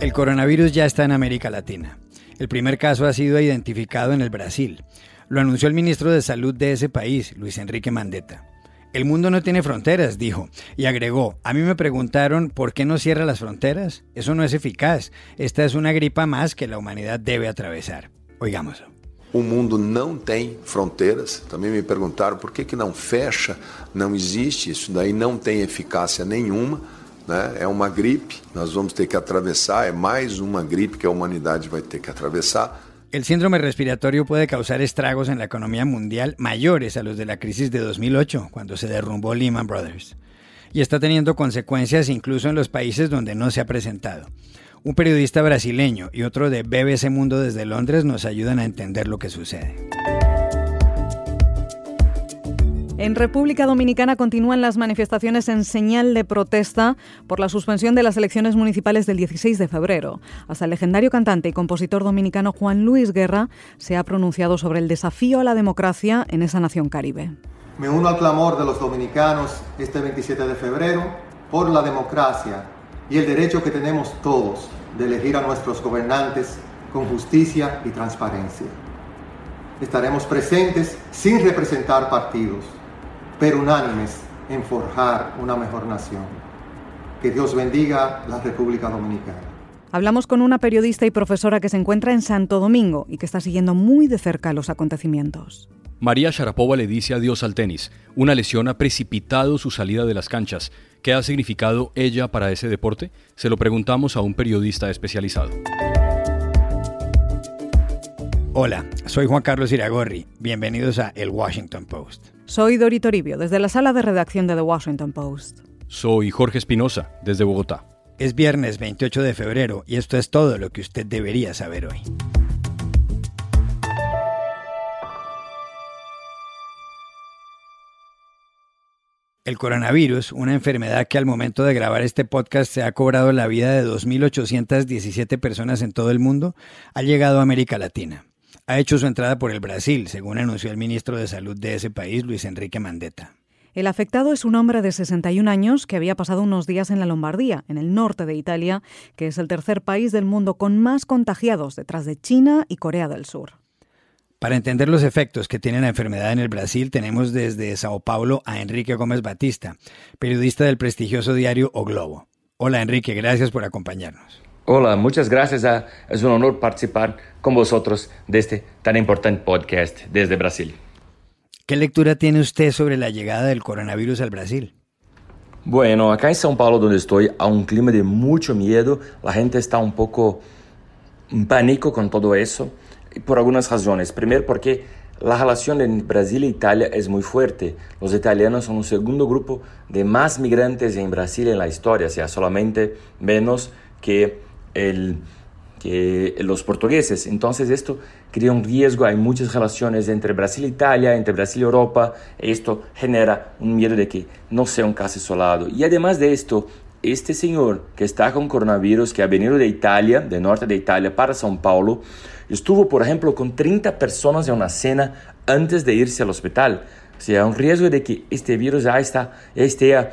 El coronavirus ya está en América Latina. El primer caso ha sido identificado en el Brasil. Lo anunció el ministro de Salud de ese país, Luis Enrique Mandetta. El mundo no tiene fronteras, dijo, y agregó, a mí me preguntaron por qué no cierra las fronteras. Eso no es eficaz. Esta es una gripa más que la humanidad debe atravesar. Oigámoslo. O mundo não tem fronteiras. Também me perguntaram por que, que não fecha, não existe, isso daí não tem eficácia nenhuma. Né? É uma gripe, nós vamos ter que atravessar, é mais uma gripe que a humanidade vai ter que atravessar. El síndrome respiratorio puede causar estragos en la economía mundial mayores a los de la crisis de 2008, cuando se derrumbó Lehman Brothers. Y está teniendo consecuencias incluso en los países donde no se ha presentado. Un periodista brasileño y otro de BBC Mundo desde Londres nos ayudan a entender lo que sucede. En República Dominicana continúan las manifestaciones en señal de protesta por la suspensión de las elecciones municipales del 16 de febrero. Hasta el legendario cantante y compositor dominicano Juan Luis Guerra se ha pronunciado sobre el desafío a la democracia en esa nación caribe. Me uno al clamor de los dominicanos este 27 de febrero por la democracia y el derecho que tenemos todos de elegir a nuestros gobernantes con justicia y transparencia. Estaremos presentes sin representar partidos pero unánimes en forjar una mejor nación. Que Dios bendiga la República Dominicana. Hablamos con una periodista y profesora que se encuentra en Santo Domingo y que está siguiendo muy de cerca los acontecimientos. María Sharapova le dice adiós al tenis. Una lesión ha precipitado su salida de las canchas. ¿Qué ha significado ella para ese deporte? Se lo preguntamos a un periodista especializado. Hola, soy Juan Carlos Iragorri. Bienvenidos a El Washington Post. Soy Dori Toribio, desde la sala de redacción de The Washington Post. Soy Jorge Espinosa, desde Bogotá. Es viernes 28 de febrero y esto es todo lo que usted debería saber hoy. El coronavirus, una enfermedad que al momento de grabar este podcast se ha cobrado la vida de 2.817 personas en todo el mundo, ha llegado a América Latina ha hecho su entrada por el Brasil, según anunció el ministro de Salud de ese país, Luis Enrique Mandetta. El afectado es un hombre de 61 años que había pasado unos días en la Lombardía, en el norte de Italia, que es el tercer país del mundo con más contagiados detrás de China y Corea del Sur. Para entender los efectos que tiene la enfermedad en el Brasil, tenemos desde Sao Paulo a Enrique Gómez Batista, periodista del prestigioso diario O Globo. Hola Enrique, gracias por acompañarnos. Hola, muchas gracias. es un honor participar con vosotros de este tan importante podcast desde Brasil. ¿Qué lectura tiene usted sobre la llegada del coronavirus al Brasil? Bueno, acá en São Paulo donde estoy, hay un clima de mucho miedo, la gente está un poco en pánico con todo eso, por algunas razones. Primero porque la relación en Brasil e Italia es muy fuerte. Los italianos son un segundo grupo de más migrantes en Brasil en la historia, o sea, solamente menos que el que los portugueses. Entonces esto crea un riesgo, hay muchas relaciones entre Brasil e Italia, entre Brasil y Europa, esto genera un miedo de que no sea un caso isolado. Y además de esto, este señor que está con coronavirus, que ha venido de Italia, de norte de Italia, para São Paulo, estuvo, por ejemplo, con 30 personas en una cena antes de irse al hospital. O sea, un riesgo de que este virus ya, está, ya esté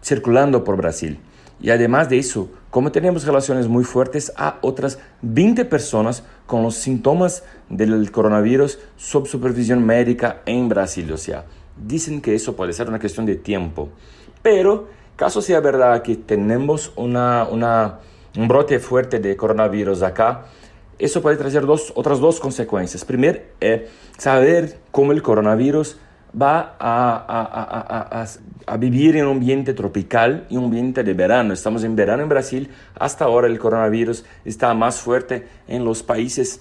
circulando por Brasil. Y además de eso, como tenemos relaciones muy fuertes a otras 20 personas con los síntomas del coronavirus sob supervisión médica en Brasil. O sea, dicen que eso puede ser una cuestión de tiempo. Pero, caso sea verdad que tenemos una, una, un brote fuerte de coronavirus acá, eso puede traer dos, otras dos consecuencias. Primero, es saber cómo el coronavirus va a, vivir en un ambiente tropical y un ambiente de verano. Estamos en verano en Brasil. Hasta ahora el coronavirus está más fuerte en los países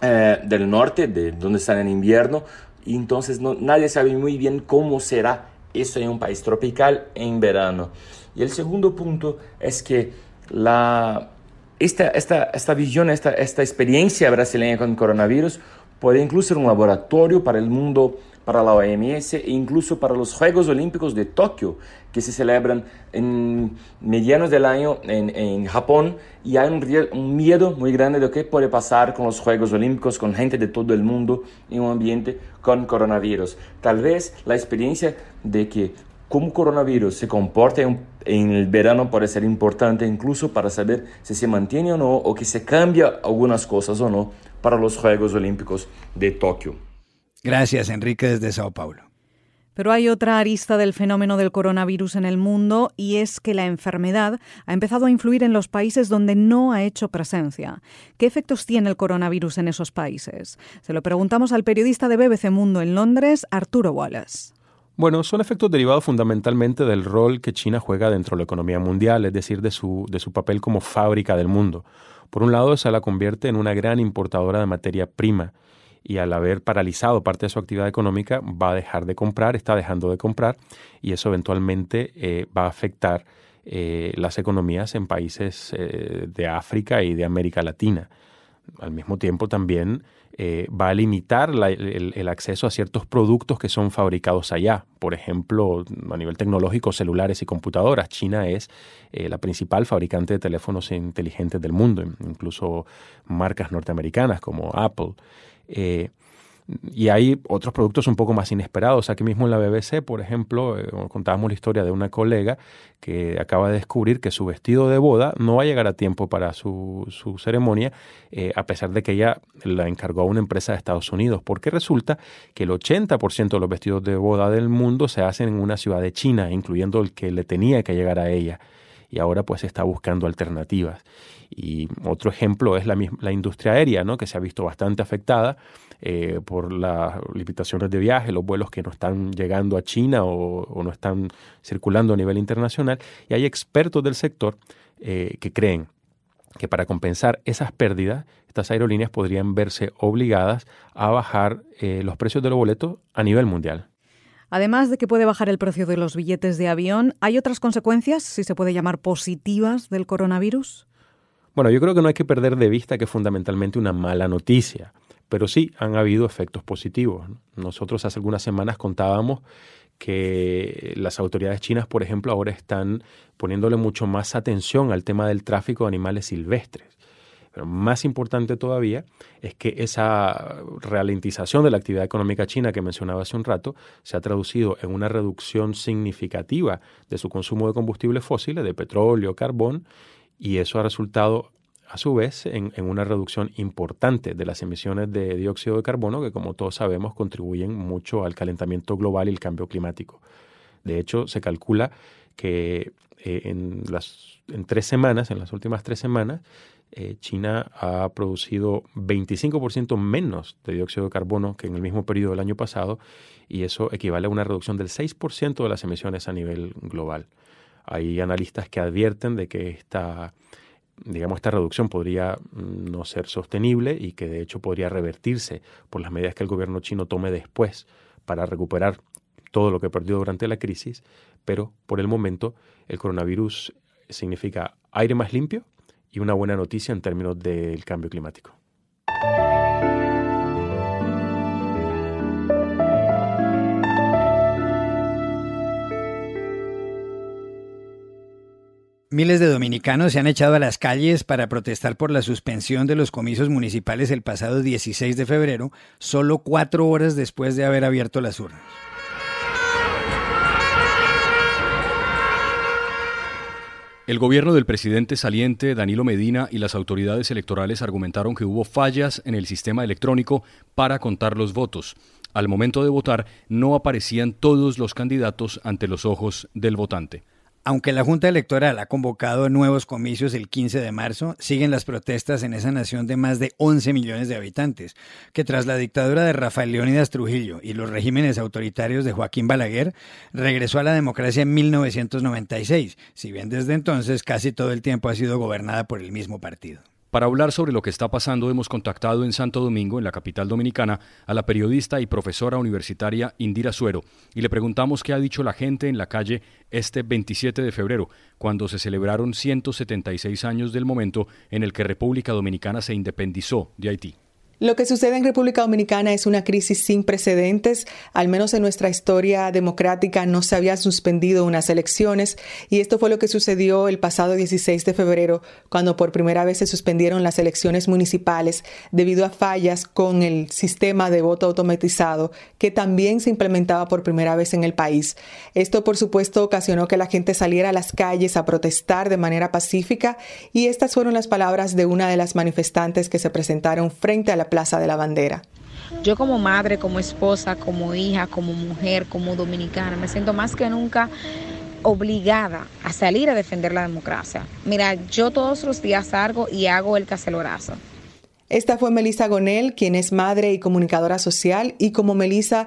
eh, del norte, de donde están en invierno. Y entonces no, nadie sabe muy bien cómo será eso en un país tropical en verano. Y el segundo punto es que esta, esta, esta visión, esta, esta experiencia brasileña con coronavirus puede incluso ser un laboratorio para el mundo para la OMS e incluso para los Juegos Olímpicos de Tokio, que se celebran en medianos del año en, en Japón, y hay un, un, miedo muy grande de lo que puede pasar con los Juegos Olímpicos, con gente de todo el mundo en un ambiente con coronavirus. Tal vez la experiencia de que cómo coronavirus se comporta en, en, el verano puede ser importante incluso para saber si se mantiene o no, o que se cambia algunas cosas o no para los Juegos Olímpicos de Tokio. Gracias, Enrique, desde Sao Paulo. Pero hay otra arista del fenómeno del coronavirus en el mundo y es que la enfermedad ha empezado a influir en los países donde no ha hecho presencia. ¿Qué efectos tiene el coronavirus en esos países? Se lo preguntamos al periodista de BBC Mundo en Londres, Arturo Wallace. Bueno, son efectos derivados fundamentalmente del rol que China juega dentro de la economía mundial, es decir, de su, de su papel como fábrica del mundo. Por un lado, se la convierte en una gran importadora de materia prima y al haber paralizado parte de su actividad económica va a dejar de comprar, está dejando de comprar y eso eventualmente eh, va a afectar eh, las economías en países eh, de África y de América Latina. Al mismo tiempo también va a limitar el, acceso a ciertos productos que son fabricados allá. Por ejemplo, a nivel tecnológico, celulares y computadoras. China es la principal fabricante de teléfonos inteligentes del mundo, incluso marcas norteamericanas como Apple. Eh, y hay otros productos un poco más inesperados. Aquí mismo en la BBC, por ejemplo, eh, contábamos la historia de una colega que acaba de descubrir que su vestido de boda no va a llegar a tiempo para su, su ceremonia, eh, a pesar de que ella la encargó a una empresa de Estados Unidos, porque resulta que el 80% de los vestidos de boda del mundo se hacen en una ciudad de China, incluyendo el que le tenía que llegar a ella. Y ahora pues está buscando alternativas. Y otro ejemplo es la, la industria aérea, ¿no? que se ha visto bastante afectada eh, por las limitaciones de viaje, los vuelos que no están llegando a China o, no están circulando a nivel internacional. Y hay expertos del sector eh, que creen que para compensar esas pérdidas, estas aerolíneas podrían verse obligadas a bajar eh, los precios de los boletos a nivel mundial. Además de que puede bajar el precio de los billetes de avión, ¿hay otras consecuencias, si se puede llamar positivas, del coronavirus? Bueno, yo creo que no hay que perder de vista que es fundamentalmente una mala noticia, pero sí han habido efectos positivos. Nosotros hace algunas semanas contábamos que las autoridades chinas, por ejemplo, ahora están poniéndole mucho más atención al tema del tráfico de animales silvestres. Pero más importante todavía es que esa ralentización de la actividad económica china que mencionaba hace un rato se ha traducido en una reducción significativa de su consumo de combustibles fósiles, de petróleo, carbón, y eso ha resultado a su vez en, una reducción importante de las emisiones de dióxido de carbono que como todos sabemos contribuyen mucho al calentamiento global y el cambio climático. De hecho, se calcula que eh, en, las, en tres semanas, en las últimas tres semanas, eh, China ha producido 25% menos de dióxido de carbono que en el mismo periodo del año pasado y eso equivale a una reducción del 6% de las emisiones a nivel global. Hay analistas que advierten de que esta, digamos, esta reducción podría mm, no ser sostenible y que de hecho podría revertirse por las medidas que el gobierno chino tome después para recuperar todo lo que perdió durante la crisis, pero por el momento el coronavirus significa aire más limpio y una buena noticia en términos del cambio climático. Miles de dominicanos se han echado a las calles para protestar por la suspensión de los comicios municipales el pasado 16 de febrero, solo cuatro horas después de haber abierto las urnas. El gobierno del presidente saliente Danilo Medina y las autoridades electorales argumentaron que hubo fallas en el sistema electrónico para contar los votos. Al momento de votar no aparecían todos los candidatos ante los ojos del votante. Aunque la Junta Electoral ha convocado nuevos comicios el 15 de marzo, siguen las protestas en esa nación de más de 11 millones de habitantes, que tras la dictadura de Rafael Leónidas Trujillo y los regímenes autoritarios de Joaquín Balaguer, regresó a la democracia en 1996, si bien desde entonces casi todo el tiempo ha sido gobernada por el mismo partido. Para hablar sobre lo que está pasando hemos contactado en Santo Domingo, en la capital dominicana, a la periodista y profesora universitaria Indira Suero y le preguntamos qué ha dicho la gente en la calle este 27 de febrero, cuando se celebraron 176 años del momento en el que República Dominicana se independizó de Haití. Lo que sucede en República Dominicana es una crisis sin precedentes. Al menos en nuestra historia democrática no se había suspendido unas elecciones y esto fue lo que sucedió el pasado 16 de febrero cuando por primera vez se suspendieron las elecciones municipales debido a fallas con el sistema de voto automatizado que también se implementaba por primera vez en el país. Esto por supuesto ocasionó que la gente saliera a las calles a protestar de manera pacífica y estas fueron las palabras de una de las manifestantes que se presentaron frente a la Plaza de la Bandera. Yo como madre, como esposa, como hija, como mujer, como dominicana, me siento más que nunca obligada a salir a defender la democracia. Mira, yo todos los días salgo y hago el cacelorazo. Esta fue Melissa Gonel, quien es madre y comunicadora social, y como Melissa,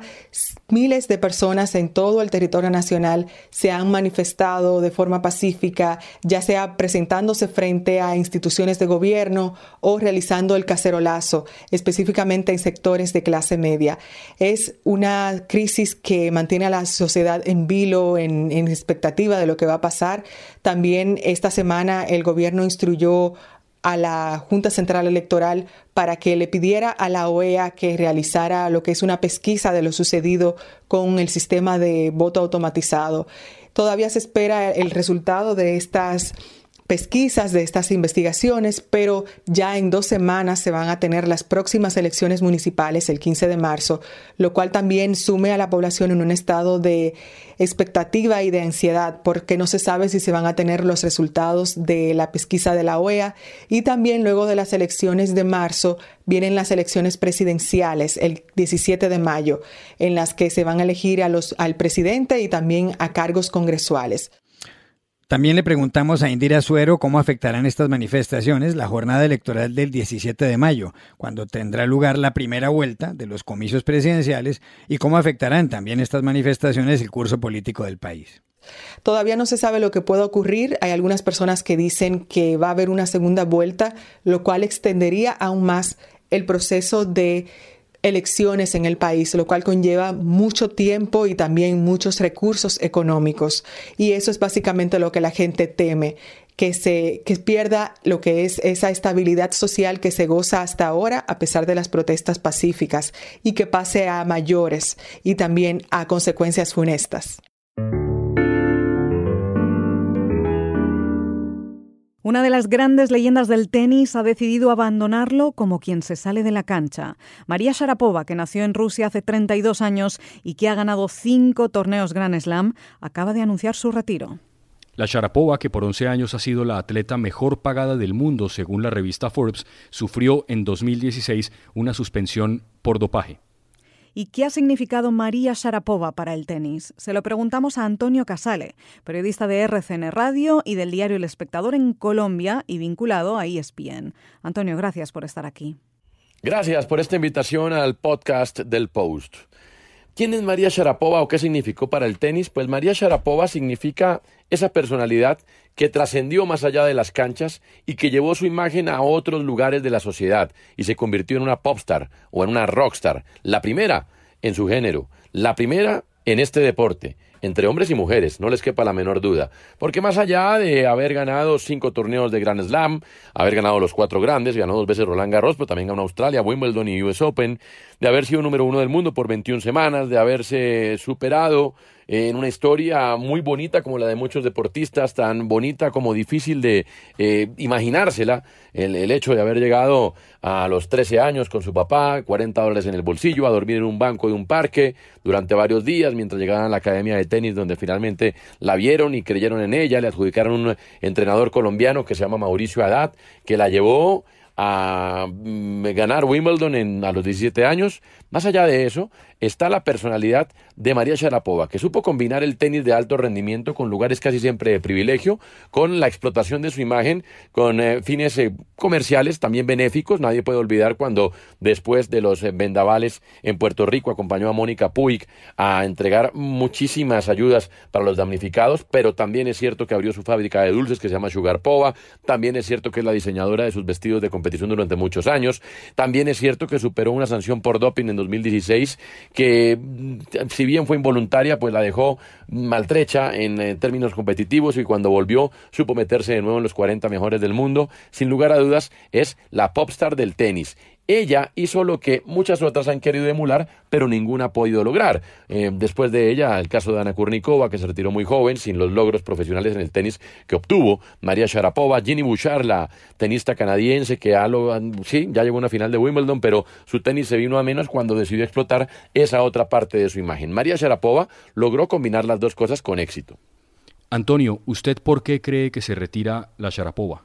miles de personas en todo el territorio nacional se han manifestado de forma pacífica, ya sea presentándose frente a instituciones de gobierno o realizando el cacerolazo, específicamente en sectores de clase media. Es una crisis que mantiene a la sociedad en vilo, en, en expectativa de lo que va a pasar. También esta semana el gobierno instruyó a la Junta Central Electoral para que le pidiera a la OEA que realizara lo que es una pesquisa de lo sucedido con el sistema de voto automatizado. Todavía se espera el resultado de estas pesquisas, de estas investigaciones, pero ya en dos semanas se van a tener las próximas elecciones municipales el 15 de marzo, lo cual también sume a la población en un estado de expectativa y de ansiedad porque no se sabe si se van a tener los resultados de la pesquisa de la OEA y también luego de las elecciones de marzo vienen las elecciones presidenciales el 17 de mayo en las que se van a elegir al presidente y también a cargos congresuales. También le preguntamos a Indira Suero cómo afectarán estas manifestaciones la jornada electoral del 17 de mayo, cuando tendrá lugar la primera vuelta de los comicios presidenciales, y cómo afectarán también estas manifestaciones el curso político del país. Todavía no se sabe lo que pueda ocurrir. Hay algunas personas que dicen que va a haber una segunda vuelta, lo cual extendería aún más el proceso de elecciones en el país, lo cual conlleva mucho tiempo y también muchos recursos económicos. Y eso es básicamente lo que la gente teme, que se que pierda lo que es esa estabilidad social que se goza hasta ahora a pesar de las protestas pacíficas y que pase a mayores y también a consecuencias funestas. Una de las grandes leyendas del tenis ha decidido abandonarlo como quien se sale de la cancha. María Sharapova, que nació en Rusia hace 32 años y que ha ganado cinco torneos Grand Slam, acaba de anunciar su retiro. La Sharapova, que por 11 años ha sido la atleta mejor pagada del mundo según la revista Forbes, sufrió en 2016 una suspensión por dopaje. ¿Y qué ha significado María Sharapova para el tenis? Se lo preguntamos a Antonio Casale, periodista de RCN Radio y del diario El Espectador en Colombia y vinculado a ESPN. Antonio, gracias por estar aquí. Gracias por esta invitación al podcast del Post. ¿Quién es María Sharapova o qué significó para el tenis? Pues María Sharapova significa esa personalidad que trascendió más allá de las canchas y que llevó su imagen a otros lugares de la sociedad y se convirtió en una popstar o en una rockstar, la primera en su género, la primera en este deporte entre hombres y mujeres, no les quepa la menor duda. Porque más allá de haber ganado cinco torneos de Grand Slam, haber ganado los cuatro grandes, ganó dos veces Roland Garros, pero también ganó Australia, Wimbledon y US Open, de haber sido número uno del mundo por 21 semanas, de haberse superado en una historia muy bonita como la de muchos deportistas, tan bonita como difícil de eh, imaginársela, el, hecho de haber llegado a los 13 años con su papá, 40 dólares en el bolsillo, a dormir en un banco de un parque durante varios días mientras llegaban a la academia de tenis donde finalmente la vieron y creyeron en ella, le adjudicaron un entrenador colombiano que se llama Mauricio Haddad, que la llevó a mm, ganar Wimbledon en, a los 17 años. Más allá de eso, está la personalidad de María Sharapova, que supo combinar el tenis de alto rendimiento con lugares casi siempre de privilegio, con la explotación de su imagen, con eh, fines eh, comerciales también benéficos. Nadie puede olvidar cuando después de los eh, vendavales en Puerto Rico acompañó a Mónica Puig a entregar muchísimas ayudas para los damnificados, pero también es cierto que abrió su fábrica de dulces que se llama Sugar Pova, también es cierto que es la diseñadora de sus vestidos de competición durante muchos años, también es cierto que superó una sanción por doping en 2016 que mm, si bien fue involuntaria, pues la dejó maltrecha en, en términos competitivos y cuando volvió supo meterse de nuevo en los 40 mejores del mundo. Sin lugar a dudas, es la popstar del tenis. Ella hizo lo que muchas otras han querido emular, pero ninguna ha podido lograr. Eh, después de ella, el caso de Ana Kurnikova, que se retiró muy joven, sin los logros profesionales en el tenis que obtuvo. María Sharapova, Ginny Bouchard, la tenista canadiense, que ha sí, ya llegó a una final de Wimbledon, pero su tenis se vino a menos cuando decidió explotar esa otra parte de su imagen. María Sharapova logró combinar las dos cosas con éxito. Antonio, ¿usted por qué cree que se retira la Sharapova?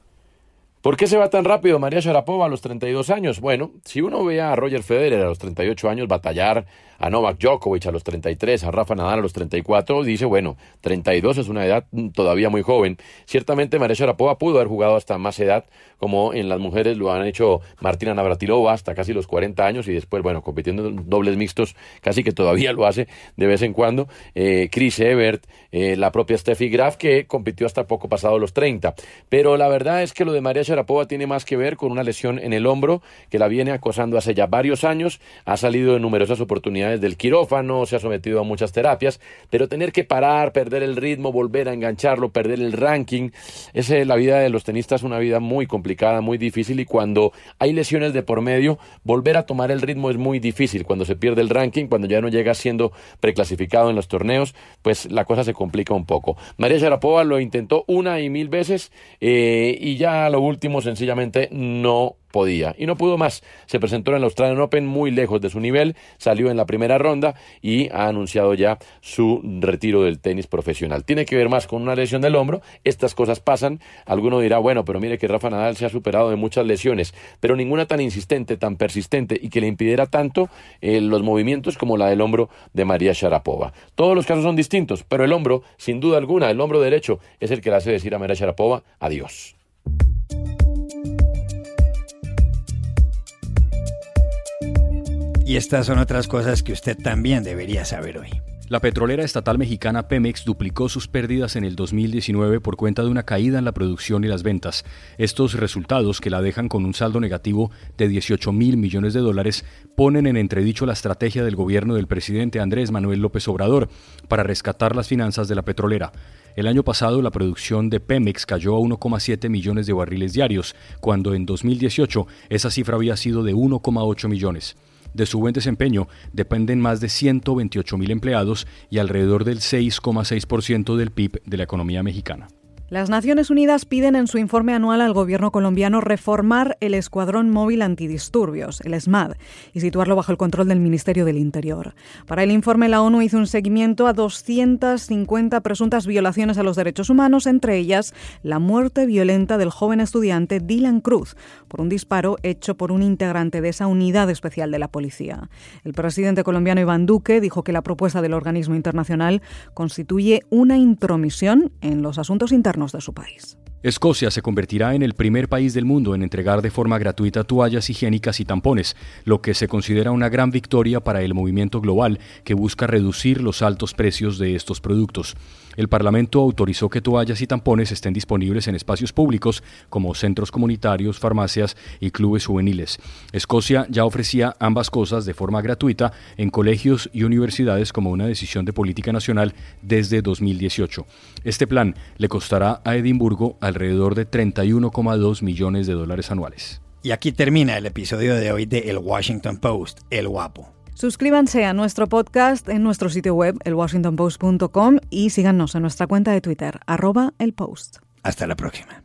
¿Por qué se va tan rápido María Sharapova a los 32 años? Bueno, si uno ve a Roger Federer a los 38 años batallar, a Novak Djokovic a los 33, a Rafa Nadal a los 34, dice, bueno, 32 es una edad todavía muy joven. Ciertamente María Sharapova pudo haber jugado hasta más edad, como en las mujeres lo han hecho Martina Navratilova hasta casi los 40 años y después, bueno, compitiendo en dobles mixtos, casi que todavía lo hace de vez en cuando. Eh, Chris Evert, eh, la propia Steffi Graf, que compitió hasta poco pasado los 30. Pero la verdad es que lo de María Sharapova Sharapova tiene más que ver con una lesión en el hombro que la viene acosando hace ya varios años, ha salido en numerosas oportunidades del quirófano, se ha sometido a muchas terapias, pero tener que parar, perder el ritmo, volver a engancharlo, perder el ranking, es la vida de los tenistas una vida muy complicada, muy difícil y cuando hay lesiones de por medio, volver a tomar el ritmo es muy difícil, cuando se pierde el ranking, cuando ya no llega siendo preclasificado en los torneos, pues la cosa se complica un poco. María Sharapova lo intentó una y mil veces eh, y ya lo último sencillamente no podía y no pudo más. Se presentó en el Australian Open muy lejos de su nivel, salió en la primera ronda y ha anunciado ya su retiro del tenis profesional. Tiene que ver más con una lesión del hombro, estas cosas pasan. Alguno dirá, bueno, pero mire que Rafa Nadal se ha superado de muchas lesiones, pero ninguna tan insistente, tan persistente y que le impidiera tanto eh, los movimientos como la del hombro de María Sharapova. Todos los casos son distintos, pero el hombro, sin duda alguna, el hombro derecho es el que le hace decir a María Sharapova adiós. Y estas son otras cosas que usted también debería saber hoy. La petrolera estatal mexicana Pemex duplicó sus pérdidas en el 2019 por cuenta de una caída en la producción y las ventas. Estos resultados, que la dejan con un saldo negativo de 18 mil millones de dólares, ponen en entredicho la estrategia del gobierno del presidente Andrés Manuel López Obrador para rescatar las finanzas de la petrolera. El año pasado la producción de Pemex cayó a 1,7 millones de barriles diarios, cuando en 2018 esa cifra había sido de 1,8 millones. De su buen desempeño dependen más de 128 mil empleados y alrededor del 6,6% del PIB de la economía mexicana. Las Naciones Unidas piden en su informe anual al gobierno colombiano reformar el Escuadrón Móvil Antidisturbios, el ESMAD, y situarlo bajo el control del Ministerio del Interior. Para el informe, la ONU hizo un seguimiento a 250 presuntas violaciones a los derechos humanos, entre ellas la muerte violenta del joven estudiante Dylan Cruz por un disparo hecho por un integrante de esa unidad especial de la policía. El presidente colombiano Iván Duque dijo que la propuesta del organismo internacional constituye una intromisión en los asuntos internos de su país. Escocia se convertirá en el primer país del mundo en entregar de forma gratuita toallas higiénicas y tampones, lo que se considera una gran victoria para el movimiento global que busca reducir los altos precios de estos productos. El Parlamento autorizó que toallas y tampones estén disponibles en espacios públicos como centros comunitarios, farmacias y clubes juveniles. Escocia ya ofrecía ambas cosas de forma gratuita en colegios y universidades como una decisión de política nacional desde 2018. Este plan le costará a Edimburgo alrededor de 31,2 millones de dólares anuales. Y aquí termina el episodio de hoy de El Washington Post, El Guapo. Suscríbanse a nuestro podcast en nuestro sitio web, elwashingtonpost.com, y síganos en nuestra cuenta de Twitter, arroba el post. Hasta la próxima.